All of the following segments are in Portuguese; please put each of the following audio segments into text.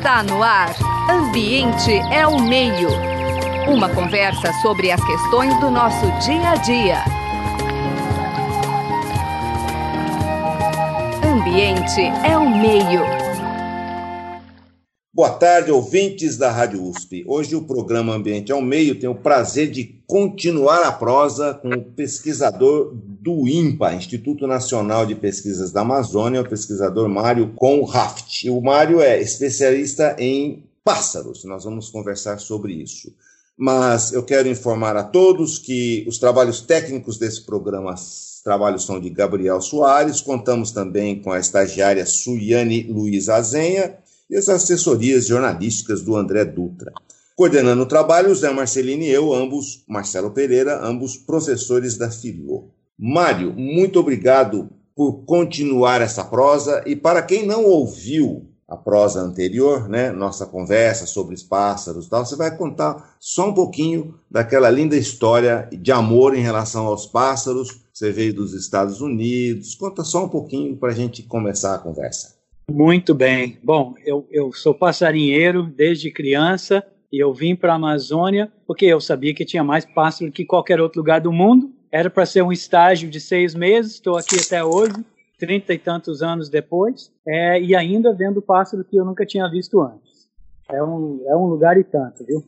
Está no ar. Ambiente é o meio. Uma conversa sobre as questões do nosso dia a dia. Ambiente é o meio. Boa tarde, ouvintes da Rádio USP. Hoje o programa Ambiente ao Meio tem o prazer de continuar a prosa com o pesquisador do INPA, Instituto Nacional de Pesquisas da Amazônia, o pesquisador Mário Conraft. O Mário é especialista em pássaros, nós vamos conversar sobre isso. Mas eu quero informar a todos que os trabalhos técnicos desse programa os trabalhos são de Gabriel Soares, contamos também com a estagiária Suiane Luiz Azenha e as assessorias jornalísticas do André Dutra. Coordenando o trabalho, Zé Marcelino e eu, ambos, Marcelo Pereira, ambos professores da Filô. Mário, muito obrigado por continuar essa prosa. E para quem não ouviu a prosa anterior, né, nossa conversa sobre os pássaros e tal, você vai contar só um pouquinho daquela linda história de amor em relação aos pássaros. Você veio dos Estados Unidos. Conta só um pouquinho para a gente começar a conversa. Muito bem. Bom, eu, eu sou passarinheiro desde criança e eu vim para a Amazônia porque eu sabia que tinha mais pássaro que qualquer outro lugar do mundo era para ser um estágio de seis meses, estou aqui até hoje, trinta e tantos anos depois, é, e ainda vendo pássaro que eu nunca tinha visto antes. É um, é um lugar e tanto, viu?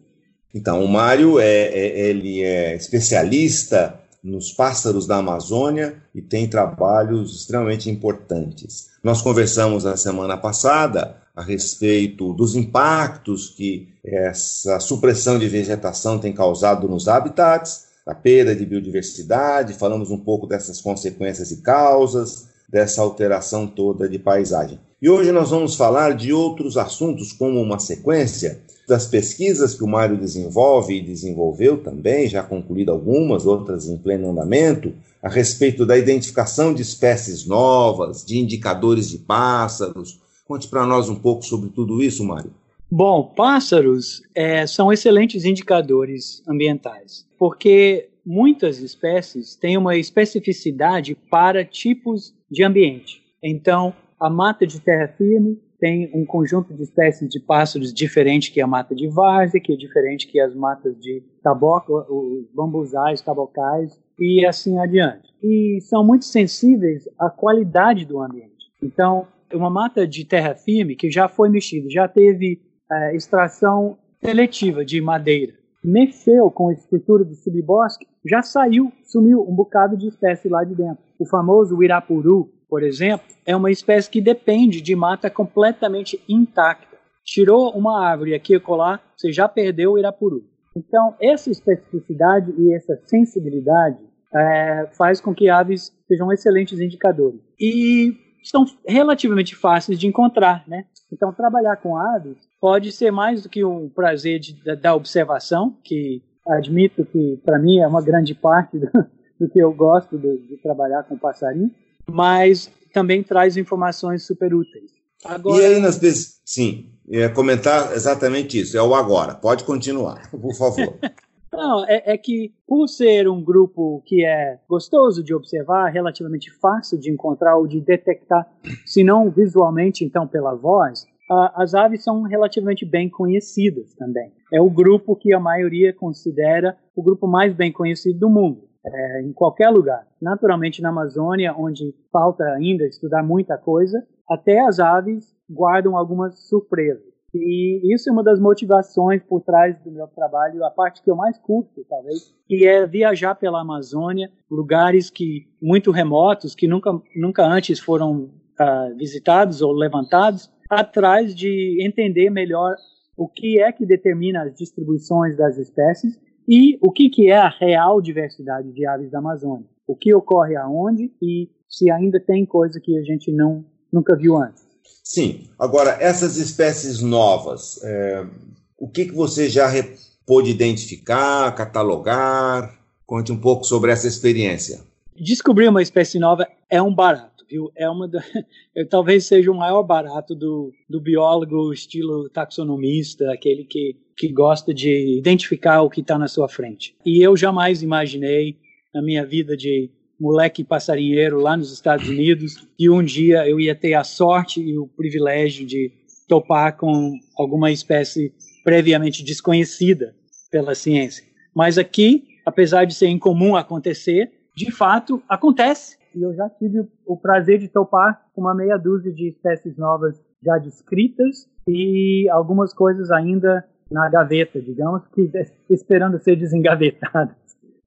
Então, o Mário é, é, ele é especialista nos pássaros da Amazônia e tem trabalhos extremamente importantes. Nós conversamos na semana passada a respeito dos impactos que essa supressão de vegetação tem causado nos habitats a perda de biodiversidade, falamos um pouco dessas consequências e causas, dessa alteração toda de paisagem. E hoje nós vamos falar de outros assuntos, como uma sequência das pesquisas que o Mário desenvolve e desenvolveu também, já concluído algumas, outras em pleno andamento, a respeito da identificação de espécies novas, de indicadores de pássaros. Conte para nós um pouco sobre tudo isso, Mário. Bom, pássaros é, são excelentes indicadores ambientais, porque muitas espécies têm uma especificidade para tipos de ambiente. Então, a mata de terra firme tem um conjunto de espécies de pássaros diferente que a mata de várzea, que é diferente que as matas de taboca, os bambuzais, tabocais e assim adiante. E são muito sensíveis à qualidade do ambiente. Então, uma mata de terra firme que já foi mexida, já teve é, extração seletiva de madeira, mexeu com a estrutura do subbosque, já saiu, sumiu um bocado de espécie lá de dentro. O famoso irapuru, por exemplo, é uma espécie que depende de mata completamente intacta. Tirou uma árvore aqui e colar, você já perdeu o irapuru. Então, essa especificidade e essa sensibilidade é, faz com que aves sejam excelentes indicadores. E estão relativamente fáceis de encontrar, né? Então, trabalhar com aves pode ser mais do que um prazer de, da observação, que admito que para mim é uma grande parte do, do que eu gosto de, de, trabalhar com passarinho, mas também traz informações super úteis. Agora, e aí nas sim, ia comentar exatamente isso, é o agora. Pode continuar, por favor. Não, é, é, que por ser um grupo que é gostoso de observar, relativamente fácil de encontrar ou de detectar, se não visualmente, então pela voz, as aves são relativamente bem conhecidas também. É o grupo que a maioria considera o grupo mais bem conhecido do mundo. É, em qualquer lugar. Naturalmente, na Amazônia, onde falta ainda estudar muita coisa, até as aves guardam algumas surpresas. E isso é uma das motivações por trás do meu trabalho, a parte que eu mais curto, talvez, que é viajar pela Amazônia, lugares que muito remotos, que nunca, nunca antes foram uh, visitados ou levantados, atrás de entender melhor o que é que determina as distribuições das espécies e o que, que é a real diversidade de aves da Amazônia. O que ocorre aonde e se ainda tem coisa que a gente não nunca viu antes. Sim. Agora, essas espécies novas, é, o que, que você já pôde identificar, catalogar? Conte um pouco sobre essa experiência. Descobrir uma espécie nova é um barato viu? É uma da, talvez seja o maior barato do, do biólogo estilo taxonomista, aquele que, que gosta de identificar o que está na sua frente. E eu jamais imaginei na minha vida de moleque passarinheiro lá nos Estados Unidos que um dia eu ia ter a sorte e o privilégio de topar com alguma espécie previamente desconhecida pela ciência. Mas aqui, apesar de ser incomum acontecer, de fato acontece. E eu já tive o prazer de topar com uma meia dúzia de espécies novas já descritas e algumas coisas ainda na gaveta, digamos, que esperando ser desengavetadas.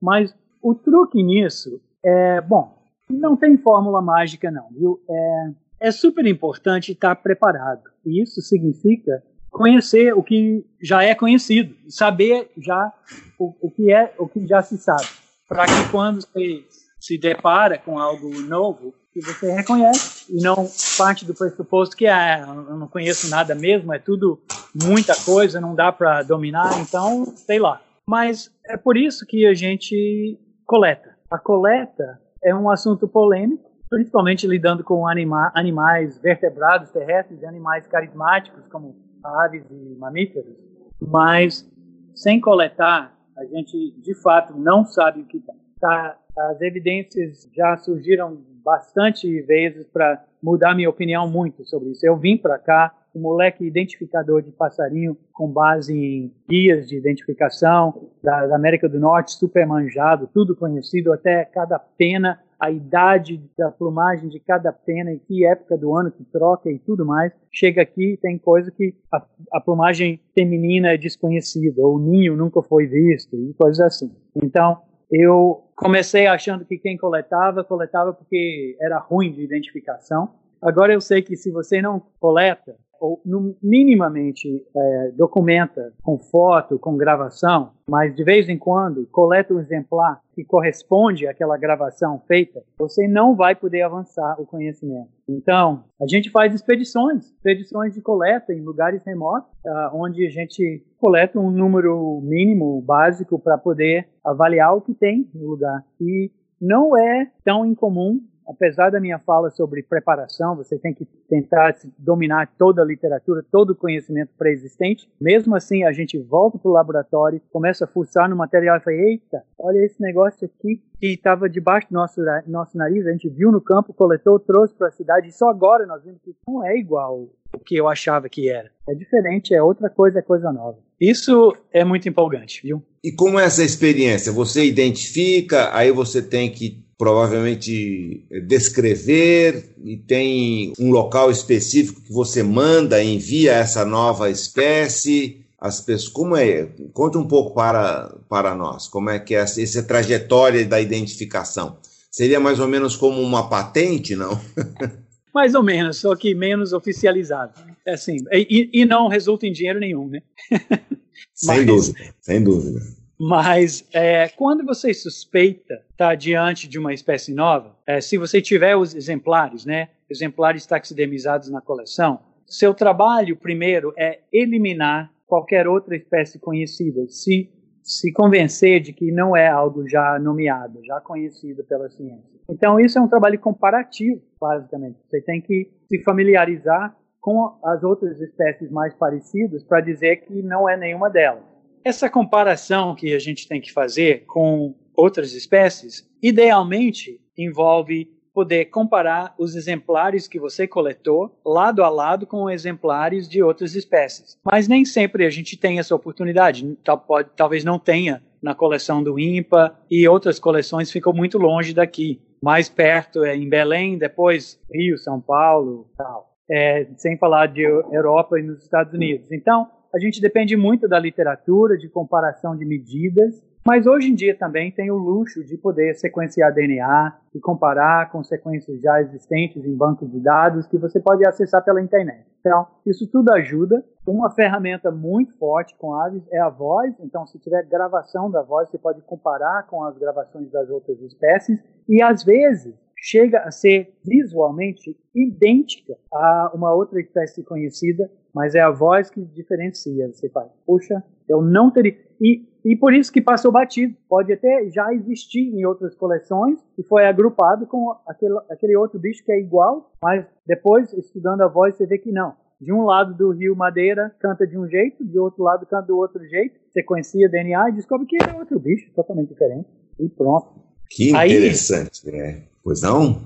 Mas o truque nisso é, bom, não tem fórmula mágica não, viu? É, é super importante estar preparado. E isso significa conhecer o que já é conhecido, saber já o, o que é, o que já se sabe, para que quando você se depara com algo novo, que você reconhece e não parte do pressuposto que ah, eu não conheço nada mesmo, é tudo muita coisa, não dá para dominar, então sei lá. Mas é por isso que a gente coleta. A coleta é um assunto polêmico, principalmente lidando com anima animais vertebrados terrestres e animais carismáticos como aves e mamíferos, mas sem coletar, a gente de fato não sabe o que tem. Tá, as evidências já surgiram bastante vezes para mudar minha opinião muito sobre isso. Eu vim para cá, um moleque identificador de passarinho com base em guias de identificação da, da América do Norte, super manjado, tudo conhecido, até cada pena, a idade da plumagem de cada pena e que época do ano que troca e tudo mais. Chega aqui tem coisa que a, a plumagem feminina é desconhecida, ou o ninho nunca foi visto e coisas assim. Então, eu comecei achando que quem coletava, coletava porque era ruim de identificação. Agora eu sei que se você não coleta, ou minimamente é, documenta com foto, com gravação, mas de vez em quando coleta um exemplar que corresponde àquela gravação feita, você não vai poder avançar o conhecimento. Então, a gente faz expedições, expedições de coleta em lugares remotos, uh, onde a gente coleta um número mínimo, básico, para poder avaliar o que tem no lugar. E não é tão incomum apesar da minha fala sobre preparação, você tem que tentar dominar toda a literatura, todo o conhecimento pré-existente. Mesmo assim, a gente volta para o laboratório, começa a fuçar no material e fala: eita, olha esse negócio aqui que estava debaixo do nosso, nosso nariz, a gente viu no campo, coletou, trouxe para a cidade, e só agora nós vimos que não é igual o que eu achava que era. É diferente, é outra coisa, é coisa nova. Isso é muito empolgante, viu? E como é essa experiência? Você identifica, aí você tem que provavelmente descrever e tem um local específico que você manda, envia essa nova espécie. As pessoas, como é? Conta um pouco para, para nós, como é que é essa, essa trajetória da identificação. Seria mais ou menos como uma patente, não? mais ou menos, só que menos oficializado. É assim, e, e não resulta em dinheiro nenhum, né? sem Mas, dúvida, sem dúvida. Mas é, quando você suspeita estar tá diante de uma espécie nova, é, se você tiver os exemplares, né, exemplares taxidemizados na coleção, seu trabalho primeiro é eliminar qualquer outra espécie conhecida, se se convencer de que não é algo já nomeado, já conhecido pela ciência. Então isso é um trabalho comparativo, basicamente. Você tem que se familiarizar com as outras espécies mais parecidas para dizer que não é nenhuma delas. Essa comparação que a gente tem que fazer com outras espécies, idealmente envolve poder comparar os exemplares que você coletou lado a lado com exemplares de outras espécies. Mas nem sempre a gente tem essa oportunidade. Tal, pode, talvez não tenha na coleção do IMPA e outras coleções ficam muito longe daqui. Mais perto é em Belém, depois Rio, São Paulo, tal. É, sem falar de Europa e nos Estados Unidos. Então, a gente depende muito da literatura, de comparação de medidas, mas hoje em dia também tem o luxo de poder sequenciar DNA e comparar com sequências já existentes em bancos de dados que você pode acessar pela internet. Então, isso tudo ajuda. Uma ferramenta muito forte com aves é a voz. Então, se tiver gravação da voz, você pode comparar com as gravações das outras espécies. E às vezes, chega a ser visualmente idêntica a uma outra espécie conhecida, mas é a voz que diferencia. Você fala, puxa, eu não teria. E, e por isso que passou batido. Pode até já existir em outras coleções e foi agrupado com aquele, aquele outro bicho que é igual, mas depois, estudando a voz, você vê que não. De um lado do rio Madeira canta de um jeito, do outro lado canta do outro jeito. Você conhecia DNA e descobre que é outro bicho, totalmente diferente. E pronto. Que interessante, Aí, né? Pois não?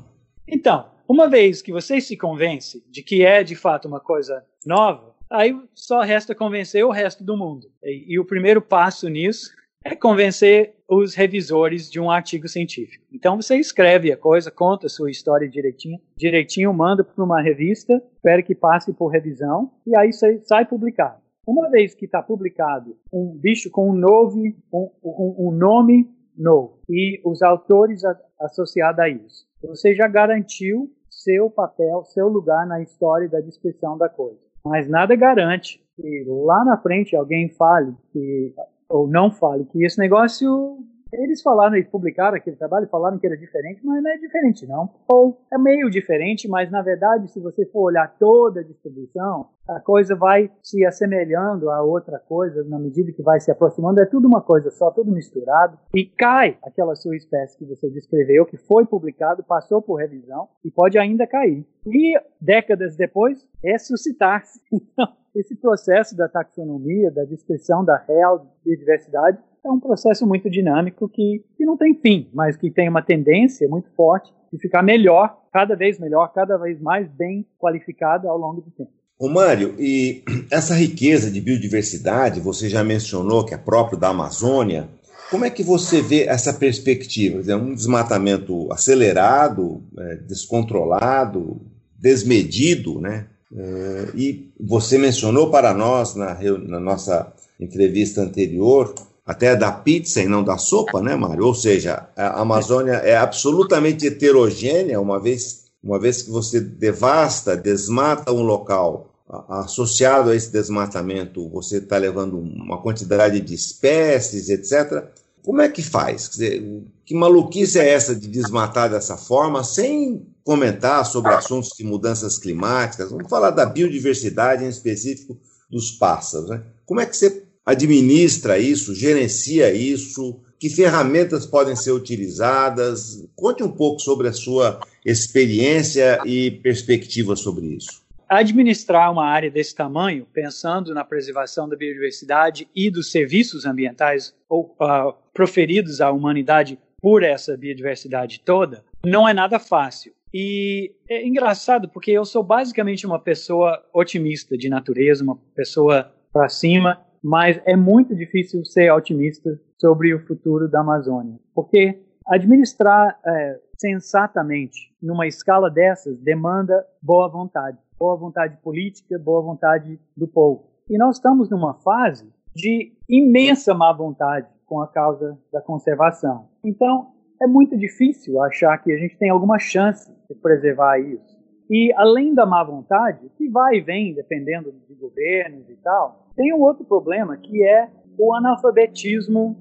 Então, uma vez que você se convence de que é de fato uma coisa nova, aí só resta convencer o resto do mundo. E, e o primeiro passo nisso é convencer os revisores de um artigo científico. Então você escreve a coisa, conta a sua história direitinho, direitinho, manda para uma revista, espera que passe por revisão e aí sai publicado. Uma vez que está publicado um bicho com um, novo, um, um, um nome novo e os autores associados a isso, você já garantiu seu papel, seu lugar na história da descrição da coisa. Mas nada garante que lá na frente alguém fale que ou não fale que esse negócio eles falaram, eles publicaram aquele trabalho, falaram que era diferente, mas não é diferente não. Ou é meio diferente, mas na verdade, se você for olhar toda a distribuição, a coisa vai se assemelhando a outra coisa na medida que vai se aproximando. É tudo uma coisa só, tudo misturado. E cai aquela sua espécie que você descreveu, que foi publicado, passou por revisão e pode ainda cair. E décadas depois, ressuscitar-se. Então, esse processo da taxonomia, da descrição da real biodiversidade, é um processo muito dinâmico que, que não tem fim, mas que tem uma tendência muito forte de ficar melhor, cada vez melhor, cada vez mais bem qualificado ao longo do tempo. Ô Mário, e essa riqueza de biodiversidade, você já mencionou que é próprio da Amazônia, como é que você vê essa perspectiva? Um desmatamento acelerado, é, descontrolado, desmedido, né? É, e você mencionou para nós na, na nossa entrevista anterior até da pizza e não da sopa, né, Mário? Ou seja, a Amazônia é absolutamente heterogênea, uma vez, uma vez que você devasta, desmata um local, associado a esse desmatamento, você está levando uma quantidade de espécies, etc. Como é que faz? Dizer, que maluquice é essa de desmatar dessa forma, sem comentar sobre assuntos de mudanças climáticas? Vamos falar da biodiversidade, em específico dos pássaros. Né? Como é que você administra isso, gerencia isso? Que ferramentas podem ser utilizadas? Conte um pouco sobre a sua experiência e perspectiva sobre isso. Administrar uma área desse tamanho, pensando na preservação da biodiversidade e dos serviços ambientais ou, uh, proferidos à humanidade por essa biodiversidade toda, não é nada fácil. E é engraçado porque eu sou basicamente uma pessoa otimista de natureza, uma pessoa para cima, mas é muito difícil ser otimista sobre o futuro da Amazônia, porque administrar é, sensatamente numa escala dessas demanda boa vontade, boa vontade política, boa vontade do povo. E nós estamos numa fase de imensa má vontade com a causa da conservação. Então, é muito difícil achar que a gente tem alguma chance de preservar isso. E além da má vontade, que vai e vem dependendo de governos e tal, tem um outro problema que é o analfabetismo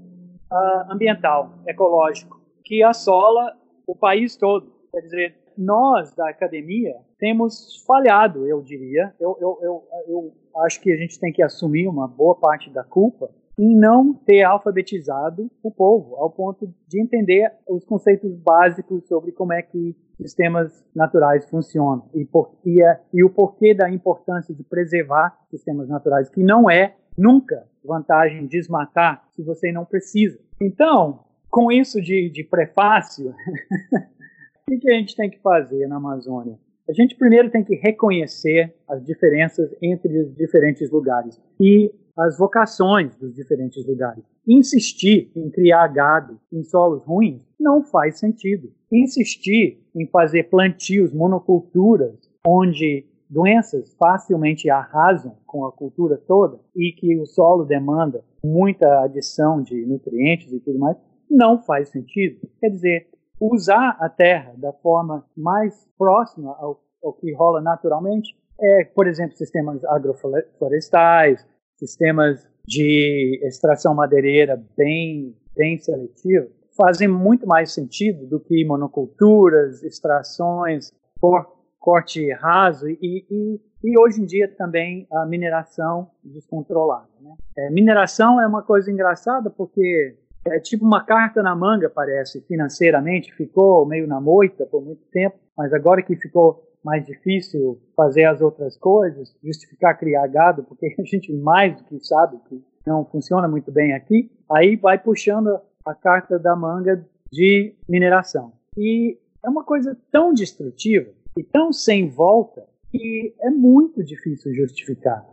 uh, ambiental, ecológico, que assola o país todo. Quer dizer, nós da academia temos falhado, eu diria. Eu, eu, eu, eu acho que a gente tem que assumir uma boa parte da culpa em não ter alfabetizado o povo, ao ponto de entender os conceitos básicos sobre como é que sistemas naturais funcionam e, por, e, é, e o porquê da importância de preservar sistemas naturais, que não é nunca vantagem desmatar se você não precisa. Então, com isso de, de prefácio, o que, que a gente tem que fazer na Amazônia? A gente primeiro tem que reconhecer as diferenças entre os diferentes lugares e as vocações dos diferentes lugares. Insistir em criar gado em solos ruins não faz sentido. Insistir em fazer plantios, monoculturas, onde doenças facilmente arrasam com a cultura toda e que o solo demanda muita adição de nutrientes e tudo mais, não faz sentido. Quer dizer, usar a terra da forma mais próxima ao, ao que rola naturalmente é, por exemplo, sistemas agroflorestais, sistemas de extração madeireira bem, bem seletivos, fazem muito mais sentido do que monoculturas, extrações por corte raso e, e, e hoje em dia também a mineração descontrolada. Né? É, mineração é uma coisa engraçada porque é tipo uma carta na manga, parece, financeiramente, ficou meio na moita por muito tempo, mas agora que ficou mais difícil fazer as outras coisas, justificar criar gado, porque a gente mais do que sabe que não funciona muito bem aqui, aí vai puxando a carta da manga de mineração. E é uma coisa tão destrutiva e tão sem volta que é muito difícil justificar.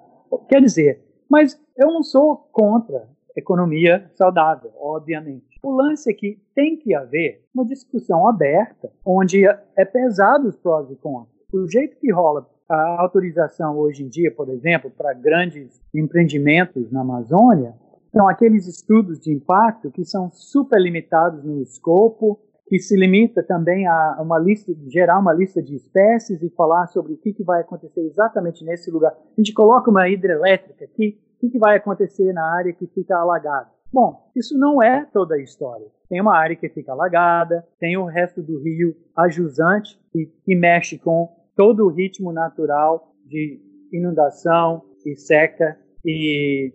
Quer dizer, mas eu não sou contra economia saudável, obviamente. O lance é que tem que haver uma discussão aberta, onde é pesado os prós e contras. O jeito que rola a autorização hoje em dia, por exemplo, para grandes empreendimentos na Amazônia, são aqueles estudos de impacto que são super limitados no escopo, que se limita também a uma lista, gerar uma lista de espécies e falar sobre o que, que vai acontecer exatamente nesse lugar. A gente coloca uma hidrelétrica aqui, o que, que vai acontecer na área que fica alagada? Bom, isso não é toda a história. Tem uma área que fica alagada, tem o resto do rio ajusante, que, que mexe com todo o ritmo natural de inundação e seca e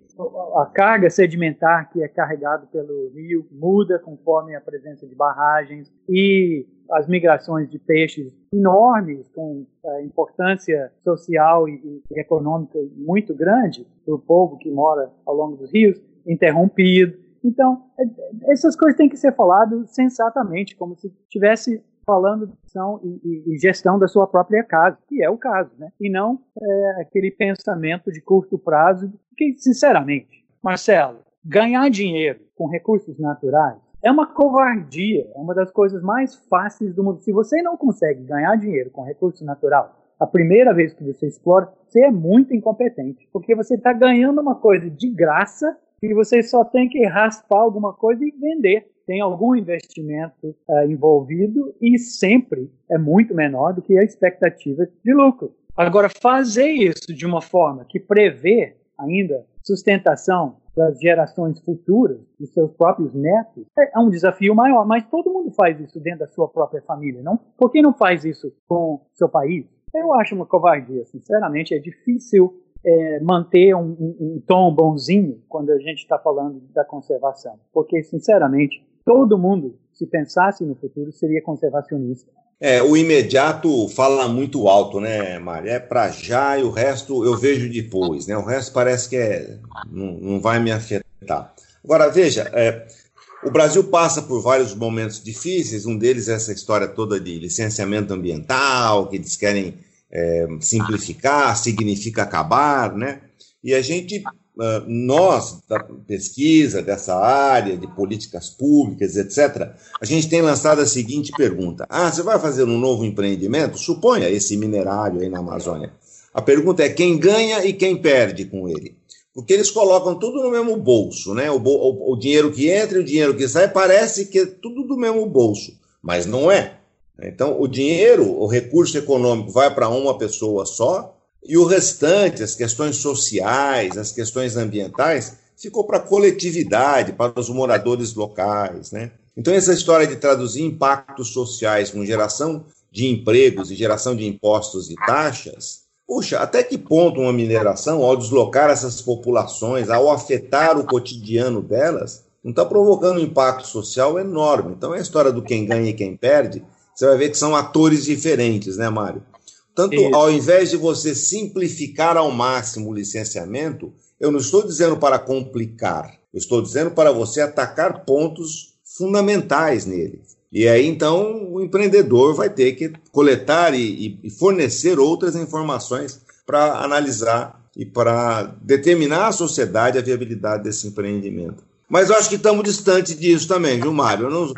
a carga sedimentar que é carregado pelo rio muda conforme a presença de barragens e as migrações de peixes enormes com a importância social e, e econômica muito grande para o povo que mora ao longo dos rios interrompido. Então, é, essas coisas têm que ser faladas sensatamente, como se tivesse falando de gestão e, e, gestão da sua própria casa, que é o caso, né? E não é, aquele pensamento de curto prazo, que, sinceramente, Marcelo, ganhar dinheiro com recursos naturais é uma covardia, é uma das coisas mais fáceis do mundo. Se você não consegue ganhar dinheiro com recurso natural, a primeira vez que você explora, você é muito incompetente, porque você está ganhando uma coisa de graça e você só tem que raspar alguma coisa e vender tem algum investimento uh, envolvido e sempre é muito menor do que a expectativa de lucro. Agora, fazer isso de uma forma que prevê ainda sustentação das gerações futuras, dos seus próprios netos, é um desafio maior. Mas todo mundo faz isso dentro da sua própria família, não? Por que não faz isso com seu país? Eu acho uma covardia, sinceramente. É difícil é, manter um, um, um, tom bonzinho quando a gente está falando da conservação, porque, sinceramente, todo mundo, se pensasse no futuro, seria conservacionista. É, o imediato fala muito alto, né, Mário? É para já e o resto eu vejo depois, né? O resto parece que é, não, não vai me afetar. Agora, veja, é, o Brasil passa por vários momentos difíceis, um deles é essa história toda de licenciamento ambiental, que eles querem é, simplificar, significa acabar, né? E a gente nós, da pesquisa dessa área de políticas públicas, etc., a gente tem lançado a seguinte pergunta: Ah, você vai fazer um novo empreendimento? Suponha esse minerário aí na Amazônia. A pergunta é quem ganha e quem perde com ele. Porque eles colocam tudo no mesmo bolso, né? O, o, o dinheiro que entra e o dinheiro que sai parece que é tudo do mesmo bolso, mas não é. Então, o dinheiro, o recurso econômico vai para uma pessoa só, e o restante, as questões sociais, as questões ambientais, ficou para a coletividade, para os moradores locais. Né? Então, essa história de traduzir impactos sociais com geração de empregos e geração de impostos e taxas, puxa, até que ponto uma mineração, ao deslocar essas populações, ao afetar o cotidiano delas, não está provocando um impacto social enorme. Então, é a história do quem ganha e quem perde, você vai ver que são atores diferentes, né, Mário? Tanto Isso. ao invés de você simplificar ao máximo o licenciamento, eu não estou dizendo para complicar, eu estou dizendo para você atacar pontos fundamentais nele. E aí, então, o empreendedor vai ter que coletar e, e fornecer outras informações para analisar e para determinar à sociedade a viabilidade desse empreendimento. Mas eu acho que estamos distante disso também, viu, Mário? Eu, não,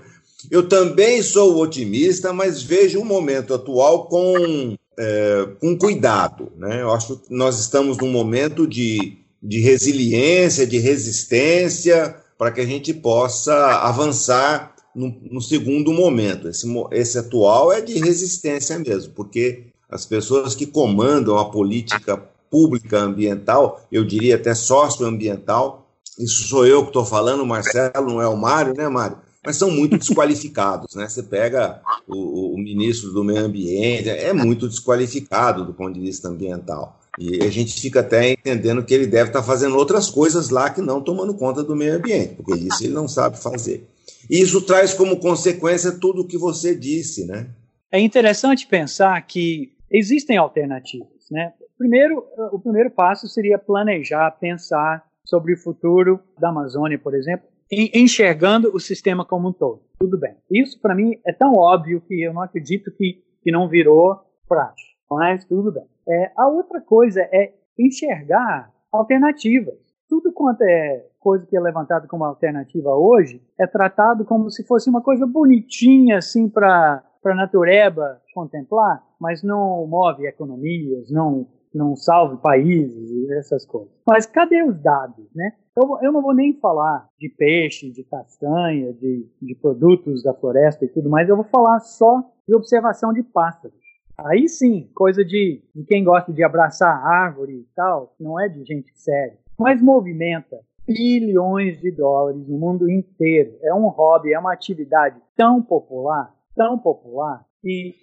eu também sou otimista, mas vejo o momento atual com é, com cuidado. Né? Eu acho que nós estamos num momento de, de resiliência, de resistência, para que a gente possa avançar no, no, segundo momento. Esse, esse atual é de resistência mesmo, porque as pessoas que comandam a política pública ambiental, eu diria até socioambiental, isso sou eu que estou falando, Marcelo, não é o Mário, né, Mário? Mas são muito desqualificados, né? Você pega o, o, ministro do meio ambiente, é muito desqualificado do ponto de vista ambiental. E a gente fica até entendendo que ele deve estar fazendo outras coisas lá que não tomando conta do meio ambiente, porque isso ele não sabe fazer. E isso traz como consequência tudo o que você disse, né? É interessante pensar que existem alternativas, né? Primeiro, o primeiro passo seria planejar, pensar sobre o futuro da Amazônia, por exemplo, enxergando o sistema como um todo. Tudo bem. Isso, para mim, é tão óbvio que eu não acredito que, que não virou prático, mas tudo bem. É, a outra coisa é enxergar alternativas. Tudo quanto é coisa que é levantado como alternativa hoje é tratado como se fosse uma coisa bonitinha assim para a natureba contemplar, mas não move economias, não não salve países e essas coisas. Mas cadê os dados, né? Eu, eu não vou nem falar de peixe, de castanha, de, de produtos da floresta e tudo mais, eu vou falar só de observação de pássaros. Aí sim, coisa de, de quem gosta de abraçar árvore e tal, não é de gente séria. Mas movimenta bilhões de dólares no mundo inteiro. É um hobby, é uma atividade tão popular, tão popular, que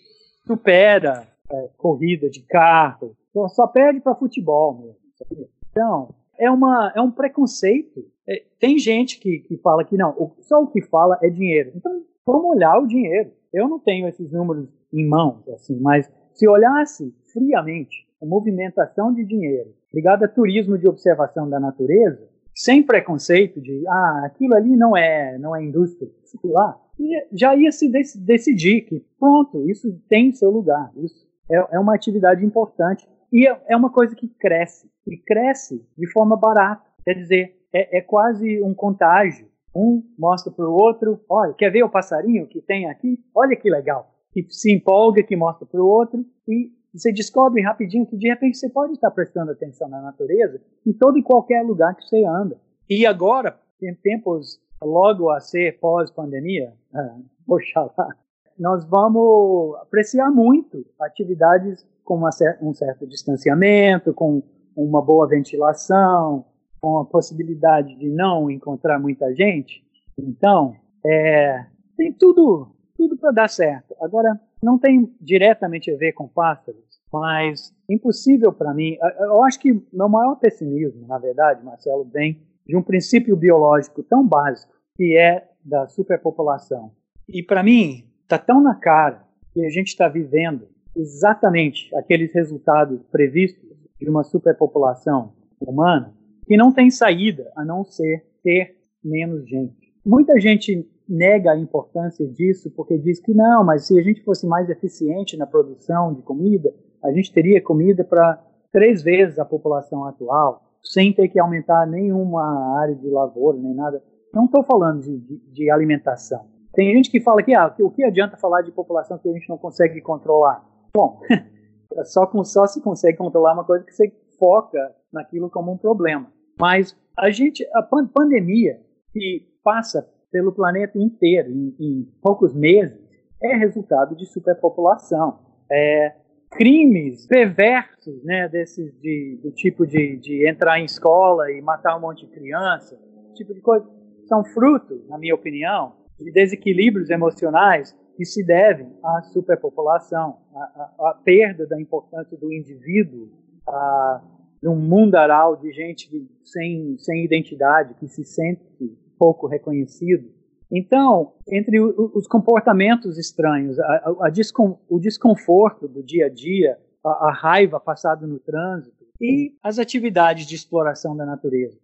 supera é, corrida de carro, só perde para futebol mesmo. Então, é, uma, é um preconceito. É, tem gente que, que fala que não, só o que fala é dinheiro. Então, vamos olhar o dinheiro. Eu não tenho esses números em mãos, assim, mas se olhasse friamente a movimentação de dinheiro ligada a turismo de observação da natureza, sem preconceito de, ah, aquilo ali não é, não é indústria, sei lá, já ia se dec decidir que, pronto, isso tem seu lugar, isso é, é uma atividade importante e é, é uma coisa que cresce, e cresce de forma barata, quer dizer, é, é quase um contágio. Um mostra para o outro, olha, quer ver o passarinho que tem aqui? Olha que legal. Que se empolga, que mostra para o outro, e você descobre rapidinho que de repente você pode estar prestando atenção na natureza em todo e qualquer lugar que você anda. E agora, em tempos logo a ser pós-pandemia, uh, oxalá, nós vamos apreciar muito atividades com um certo distanciamento, com uma boa ventilação, com a possibilidade de não encontrar muita gente. Então, é, tem tudo, tudo para dar certo. Agora, não tem diretamente a ver com pássaros, mas impossível para mim. Eu acho que meu maior pessimismo, na verdade, Marcelo, vem de um princípio biológico tão básico que é da superpopulação. E para mim, está tão na cara que a gente está vivendo exatamente aqueles resultados previstos de uma superpopulação humana que não tem saída a não ser ter menos gente. Muita gente nega a importância disso porque diz que não, mas se a gente fosse mais eficiente na produção de comida, a gente teria comida para três vezes a população atual, sem ter que aumentar nenhuma área de lavoura nem nada. Não estou falando de, de, de, alimentação. Tem gente que fala que ah, o que adianta falar de população que a gente não consegue controlar? Bom, só, com, só se consegue controlar uma coisa que você foca naquilo como um problema. Mas a gente, a pandemia que passa pelo planeta inteiro em, em poucos meses é resultado de superpopulação. É, crimes perversos, né, desses de, do tipo de, de entrar em escola e matar um monte de criança, tipo de coisa, são fruto, na minha opinião, de desequilíbrios emocionais que se devem à superpopulação, à, à perda da importância do indivíduo, a um mundaral de gente sem, sem identidade, que se sente pouco reconhecido. Então, entre os comportamentos estranhos, a, a descom, o desconforto do dia a dia, a, a raiva passada no trânsito e as atividades de exploração da natureza.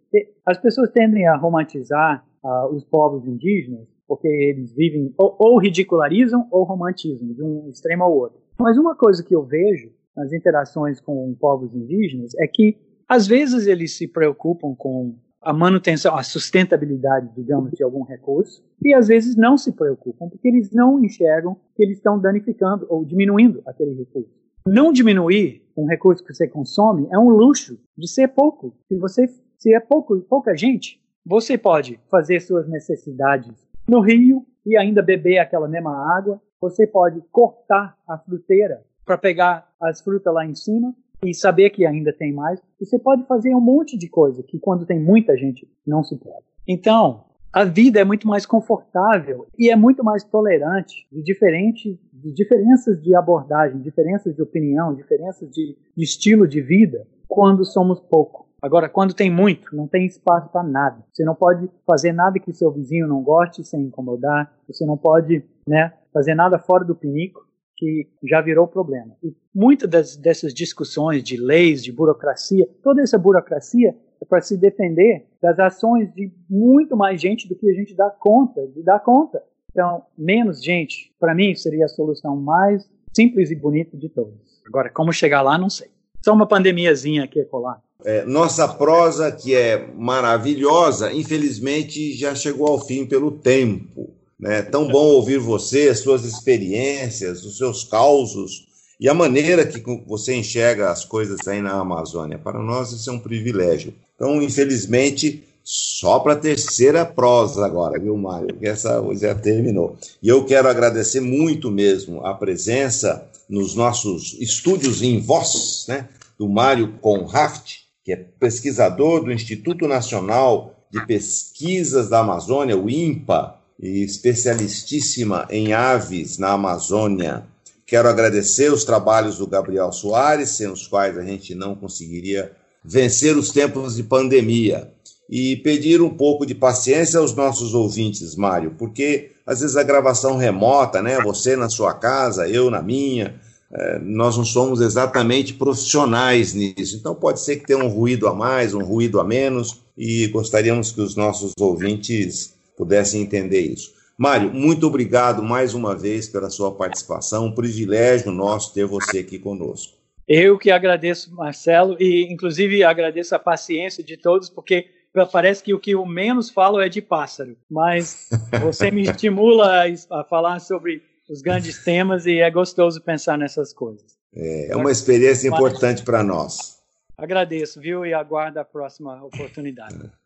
As pessoas tendem a romantizar uh, os povos indígenas porque eles vivem ou, ou ridicularizam ou romantizam, de um extremo ao outro. Mas uma coisa que eu vejo nas interações com povos indígenas é que às vezes eles se preocupam com a manutenção, a sustentabilidade, digamos, de algum recurso, e às vezes não se preocupam porque eles não enxergam que eles estão danificando ou diminuindo aquele recurso. Não diminuir um recurso que você consome é um luxo de ser pouco. Se você se é pouco, pouca gente, você pode fazer suas necessidades no rio e ainda beber aquela mesma água. Você pode cortar a fruteira para pegar as frutas lá em cima e saber que ainda tem mais. Você pode fazer um monte de coisa que quando tem muita gente não se pode. Então, a vida é muito mais confortável e é muito mais tolerante de diferentes de diferenças de abordagem, diferenças de opinião, diferenças de, de estilo de vida quando somos pouco. Agora, quando tem muito, não tem espaço para nada. Você não pode fazer nada que seu vizinho não goste sem incomodar. Você não pode né, fazer nada fora do pinico, que já virou problema. E muitas dessas discussões de leis, de burocracia, toda essa burocracia é para se defender das ações de muito mais gente do que a gente dá conta, de dar conta. Então, menos gente, para mim, seria a solução mais simples e bonito de todos. Agora, como chegar lá, não sei. Só uma pandemiazinha aqui colar. É, nossa prosa, que é maravilhosa, infelizmente já chegou ao fim pelo tempo. Né? Tão bom ouvir você, as suas experiências, os seus causos e a maneira que você enxerga as coisas aí na Amazônia. Para nós isso é um privilégio. Então, infelizmente, só para a terceira prosa agora, viu, Mário? Porque essa já terminou. E eu quero agradecer muito mesmo a presença nos nossos estúdios em voz, né, do Mário Conraft, que é pesquisador do Instituto Nacional de Pesquisas da Amazônia, o INPA, e especialistíssima em aves na Amazônia. Quero agradecer os trabalhos do Gabriel Soares, sem os quais a gente não conseguiria vencer os tempos de pandemia. E pedir um pouco de paciência aos nossos ouvintes, Mário, porque às vezes a gravação remota, né? Você na sua casa, eu na minha, é, nós não somos exatamente profissionais nisso. Então pode ser que tenha um ruído a mais, um ruído a menos, e gostaríamos que os nossos ouvintes pudessem entender isso. Mário, muito obrigado mais uma vez pela sua participação. Um privilégio nosso ter você aqui conosco. Eu que agradeço, Marcelo, e inclusive agradeço a paciência de todos, porque parece que o que eu menos falo é de pássaro, mas você me estimula a falar sobre os grandes temas e é gostoso pensar nessas coisas. É, é uma experiência importante para nós. Agradeço, viu? E aguardo a próxima oportunidade.